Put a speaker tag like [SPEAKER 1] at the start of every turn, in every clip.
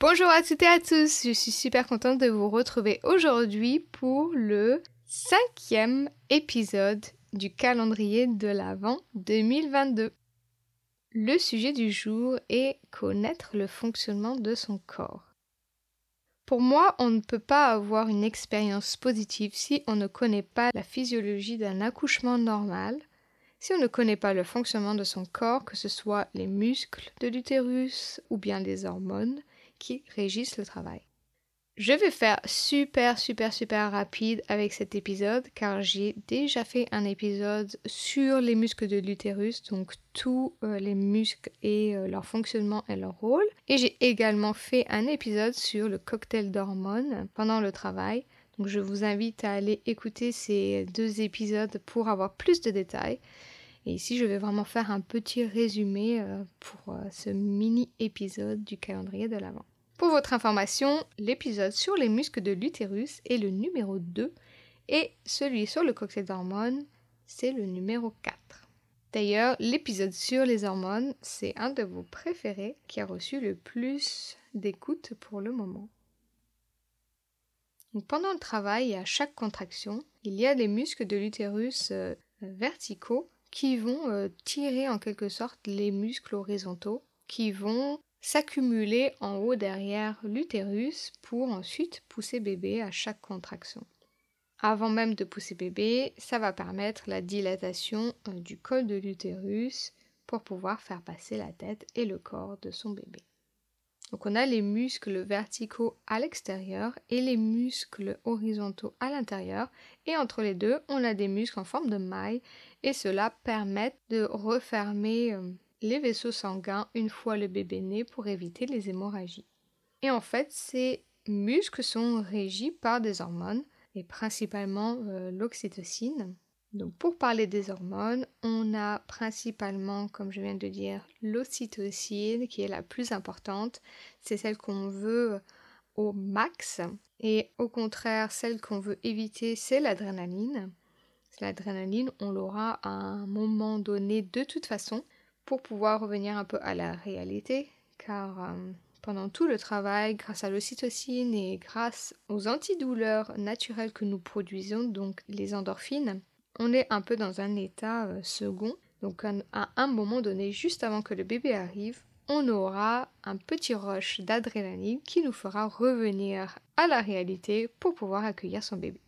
[SPEAKER 1] Bonjour à toutes et à tous, je suis super contente de vous retrouver aujourd'hui pour le cinquième épisode du calendrier de l'Avent 2022. Le sujet du jour est connaître le fonctionnement de son corps. Pour moi, on ne peut pas avoir une expérience positive si on ne connaît pas la physiologie d'un accouchement normal, si on ne connaît pas le fonctionnement de son corps, que ce soit les muscles de l'utérus ou bien les hormones, qui régissent le travail. Je vais faire super super super rapide avec cet épisode car j'ai déjà fait un épisode sur les muscles de l'utérus, donc tous euh, les muscles et euh, leur fonctionnement et leur rôle. Et j'ai également fait un épisode sur le cocktail d'hormones pendant le travail. Donc je vous invite à aller écouter ces deux épisodes pour avoir plus de détails. Et ici, je vais vraiment faire un petit résumé euh, pour euh, ce mini épisode du calendrier de l'Avent. Pour votre information, l'épisode sur les muscles de l'utérus est le numéro 2 et celui sur le cocktail d'hormones, c'est le numéro 4. D'ailleurs, l'épisode sur les hormones, c'est un de vos préférés qui a reçu le plus d'écoute pour le moment. pendant le travail et à chaque contraction, il y a les muscles de l'utérus euh, verticaux qui vont euh, tirer en quelque sorte les muscles horizontaux qui vont s'accumuler en haut derrière l'utérus pour ensuite pousser bébé à chaque contraction. Avant même de pousser bébé, ça va permettre la dilatation euh, du col de l'utérus pour pouvoir faire passer la tête et le corps de son bébé. Donc on a les muscles verticaux à l'extérieur et les muscles horizontaux à l'intérieur et entre les deux on a des muscles en forme de maille et cela permet de refermer euh, les vaisseaux sanguins une fois le bébé né pour éviter les hémorragies. Et en fait ces muscles sont régis par des hormones et principalement euh, l'oxytocine donc pour parler des hormones, on a principalement, comme je viens de dire, l'ocytocine qui est la plus importante. C'est celle qu'on veut au max. Et au contraire, celle qu'on veut éviter, c'est l'adrénaline. L'adrénaline, on l'aura à un moment donné de toute façon pour pouvoir revenir un peu à la réalité. Car euh, pendant tout le travail, grâce à l'ocytocine et grâce aux antidouleurs naturelles que nous produisons, donc les endorphines, on est un peu dans un état euh, second. Donc à un moment donné, juste avant que le bébé arrive, on aura un petit rush d'adrénaline qui nous fera revenir à la réalité pour pouvoir accueillir son bébé.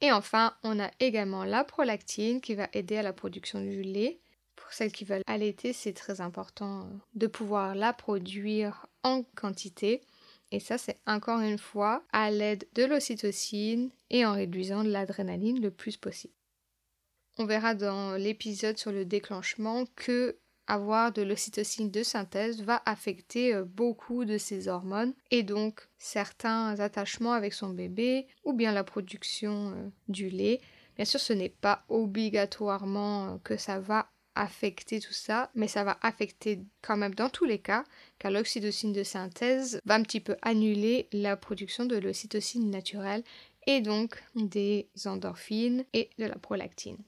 [SPEAKER 1] Et enfin, on a également la prolactine qui va aider à la production du lait. Pour celles qui veulent allaiter, c'est très important euh, de pouvoir la produire en quantité. Et ça, c'est encore une fois à l'aide de l'ocytocine et en réduisant l'adrénaline le plus possible. On verra dans l'épisode sur le déclenchement que avoir de l'ocytocine de synthèse va affecter euh, beaucoup de ces hormones et donc certains attachements avec son bébé ou bien la production euh, du lait. Bien sûr, ce n'est pas obligatoirement euh, que ça va affecter tout ça, mais ça va affecter quand même dans tous les cas, car l'oxytocine de synthèse va un petit peu annuler la production de l'ocytocine naturelle et donc des endorphines et de la prolactine.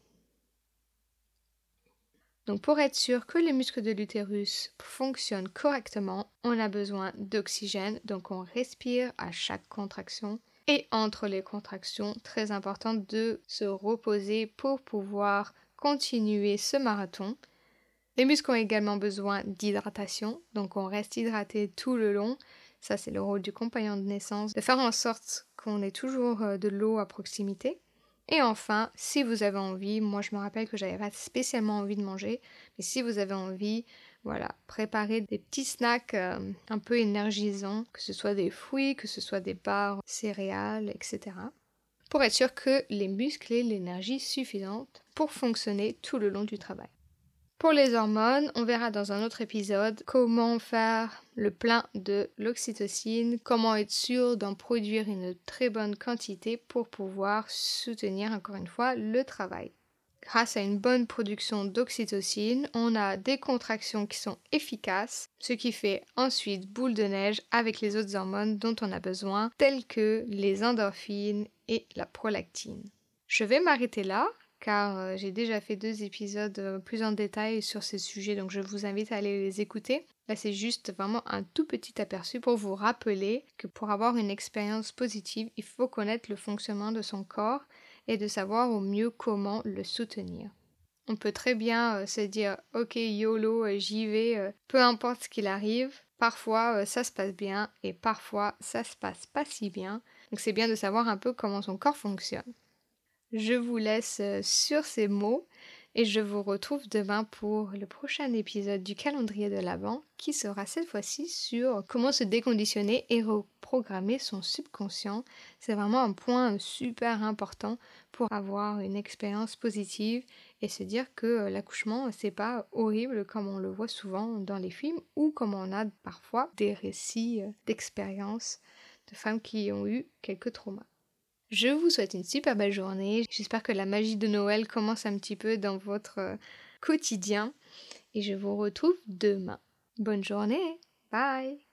[SPEAKER 1] Donc pour être sûr que les muscles de l'utérus fonctionnent correctement, on a besoin d'oxygène, donc on respire à chaque contraction. Et entre les contractions, très important de se reposer pour pouvoir continuer ce marathon. Les muscles ont également besoin d'hydratation, donc on reste hydraté tout le long. Ça, c'est le rôle du compagnon de naissance, de faire en sorte qu'on ait toujours euh, de l'eau à proximité. Et enfin, si vous avez envie, moi je me rappelle que j'avais pas spécialement envie de manger, mais si vous avez envie, voilà, préparez des petits snacks euh, un peu énergisants, que ce soit des fruits, que ce soit des barres, céréales, etc. Pour être sûr que les muscles aient l'énergie suffisante pour fonctionner tout le long du travail. Pour les hormones, on verra dans un autre épisode comment faire le plein de l'oxytocine, comment être sûr d'en produire une très bonne quantité pour pouvoir soutenir encore une fois le travail. Grâce à une bonne production d'oxytocine, on a des contractions qui sont efficaces, ce qui fait ensuite boule de neige avec les autres hormones dont on a besoin, telles que les endorphines et la prolactine. Je vais m'arrêter là car euh, j'ai déjà fait deux épisodes euh, plus en détail sur ces sujets, donc je vous invite à aller les écouter. Là, c'est juste vraiment un tout petit aperçu pour vous rappeler que pour avoir une expérience positive, il faut connaître le fonctionnement de son corps et de savoir au mieux comment le soutenir. On peut très bien euh, se dire ok YOLO, j'y vais, peu importe ce qu'il arrive. Parfois ça se passe bien et parfois ça se passe pas si bien. Donc c'est bien de savoir un peu comment son corps fonctionne. Je vous laisse euh, sur ces mots et je vous retrouve demain pour le prochain épisode du calendrier de l'Avent qui sera cette fois-ci sur comment se déconditionner et reprogrammer son subconscient. C'est vraiment un point super important pour avoir une expérience positive et se dire que euh, l'accouchement c'est pas horrible comme on le voit souvent dans les films ou comme on a parfois des récits euh, d'expériences de femmes qui ont eu quelques traumas. Je vous souhaite une super belle journée. J'espère que la magie de Noël commence un petit peu dans votre euh, quotidien. Et je vous retrouve demain. Bonne journée. Bye.